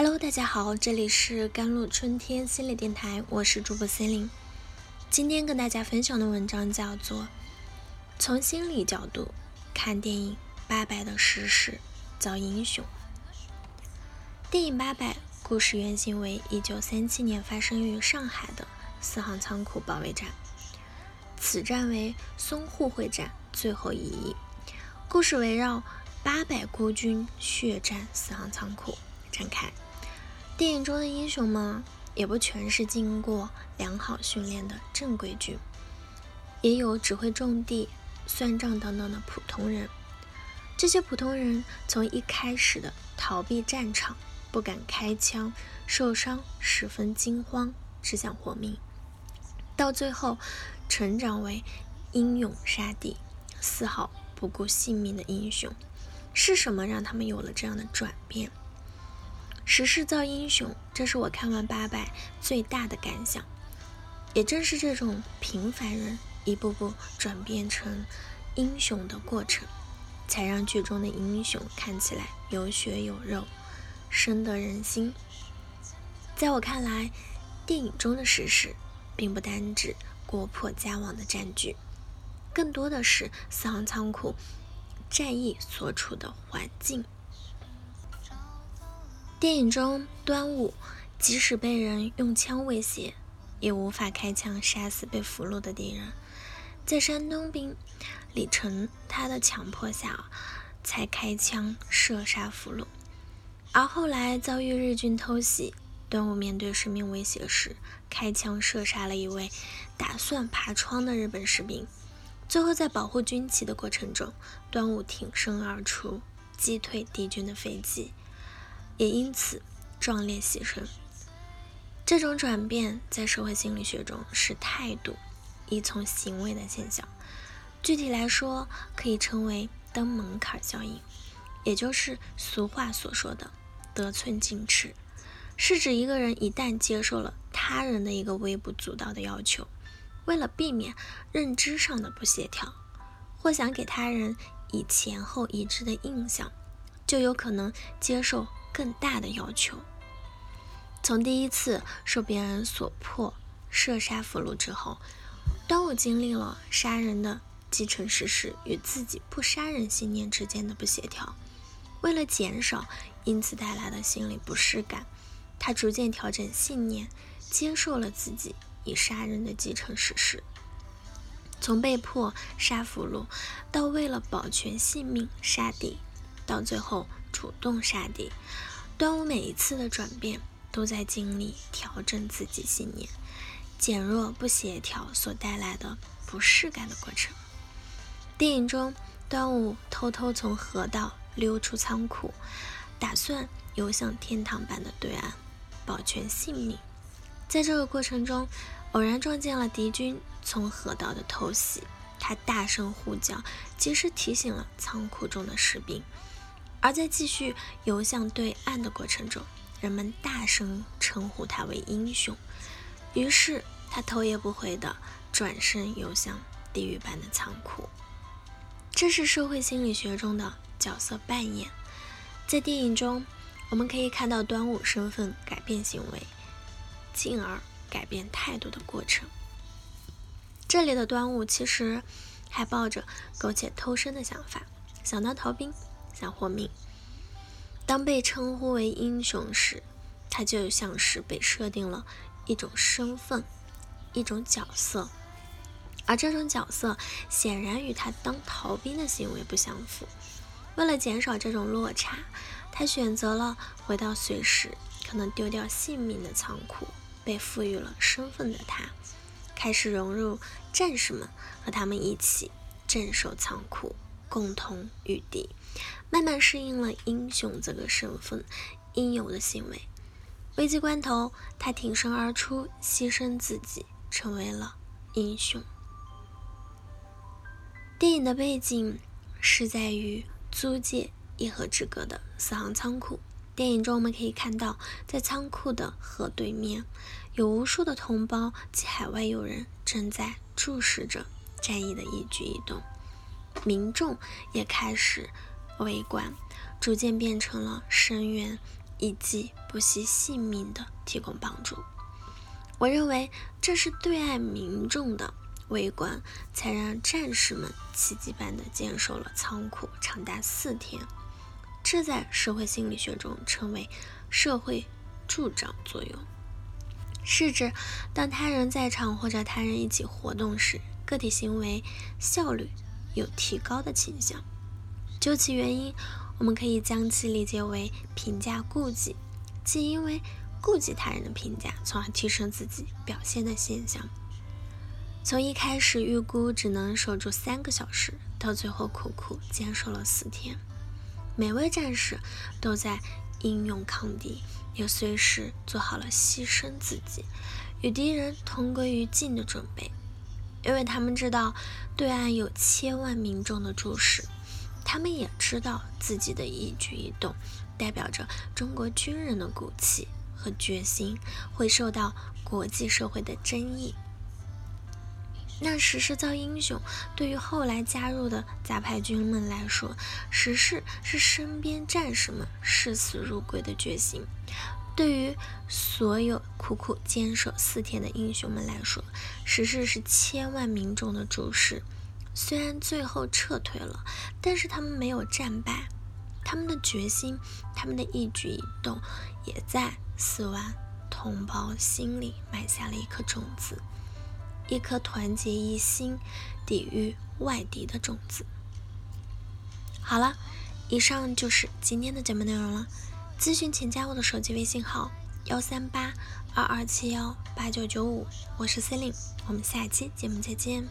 Hello，大家好，这里是甘露春天心理电台，我是主播 C 琳。今天跟大家分享的文章叫做《从心理角度看电影《八佰》的逝世造英雄》。电影《八佰》故事原型为1937年发生于上海的四行仓库保卫战，此战为淞沪会战最后一役。故事围绕八百孤军血战四行仓库。展开，电影中的英雄们也不全是经过良好训练的正规军，也有只会种地、算账等等的普通人。这些普通人从一开始的逃避战场、不敢开枪、受伤十分惊慌，只想活命，到最后成长为英勇杀敌、丝毫不顾性命的英雄。是什么让他们有了这样的转变？时势造英雄，这是我看完八佰最大的感想。也正是这种平凡人一步步转变成英雄的过程，才让剧中的英雄看起来有血有肉，深得人心。在我看来，电影中的时势并不单指国破家亡的战局，更多的是四行仓库战役所处的环境。电影中，端午即使被人用枪威胁，也无法开枪杀死被俘虏的敌人。在山东兵李成他的强迫下，才开枪射杀俘虏。而后来遭遇日军偷袭，端午面对生命威胁时，开枪射杀了一位打算爬窗的日本士兵。最后在保护军旗的过程中，端午挺身而出，击退敌军的飞机。也因此壮烈牺牲。这种转变在社会心理学中是态度依从行为的现象。具体来说，可以称为登门槛效应，也就是俗话所说的得寸进尺，是指一个人一旦接受了他人的一个微不足道的要求，为了避免认知上的不协调，或想给他人以前后一致的印象，就有可能接受。更大的要求。从第一次受别人所迫射杀俘虏之后，端午经历了杀人的既成事实与自己不杀人信念之间的不协调。为了减少因此带来的心理不适感，他逐渐调整信念，接受了自己已杀人的既成事实。从被迫杀俘虏，到为了保全性命杀敌，到最后。主动杀敌，端午每一次的转变都在经历调整自己信念、减弱不协调所带来的不适感的过程。电影中，端午偷偷从河道溜出仓库，打算游向天堂般的对岸，保全性命。在这个过程中，偶然撞见了敌军从河道的偷袭，他大声呼叫，及时提醒了仓库中的士兵。而在继续游向对岸的过程中，人们大声称呼他为英雄。于是他头也不回地转身游向地狱般的仓库。这是社会心理学中的角色扮演。在电影中，我们可以看到端午身份改变行为，进而改变态度的过程。这里的端午其实还抱着苟且偷生的想法，想当逃兵。想活命。当被称呼为英雄时，他就像是被设定了一种身份、一种角色，而这种角色显然与他当逃兵的行为不相符。为了减少这种落差，他选择了回到随时可能丢掉性命的仓库。被赋予了身份的他，开始融入战士们，和他们一起镇守仓库。共同御敌，慢慢适应了英雄这个身份应有的行为。危机关头，他挺身而出，牺牲自己，成为了英雄。电影的背景是在于租界一河之隔的四行仓库。电影中我们可以看到，在仓库的河对面，有无数的同胞及海外友人正在注视着战役的一举一动。民众也开始围观，逐渐变成了声援以及不惜性命的提供帮助。我认为这是对岸民众的围观，才让战士们奇迹般的坚守了仓库长达四天。这在社会心理学中称为社会助长作用，是指当他人在场或者他人一起活动时，个体行为效率有提高的倾向。究其原因，我们可以将其理解为评价顾忌，即因为顾忌他人的评价，从而提升自己表现的现象。从一开始预估只能守住三个小时，到最后苦苦坚守了四天，每位战士都在英勇抗敌，也随时做好了牺牲自己，与敌人同归于尽的准备，因为他们知道对岸有千万民众的注视。他们也知道自己的一举一动代表着中国军人的骨气和决心会受到国际社会的争议。那时势造英雄，对于后来加入的杂牌军们来说，时势是身边战士们视死如归的决心；对于所有苦苦坚守四天的英雄们来说，时势是千万民众的注视。虽然最后撤退了，但是他们没有战败，他们的决心，他们的一举一动，也在四万同胞心里埋下了一颗种子，一颗团结一心、抵御外敌的种子。好了，以上就是今天的节目内容了。咨询请加我的手机微信号：幺三八二二七幺八九九五，我是 c e l i n e 我们下期节目再见。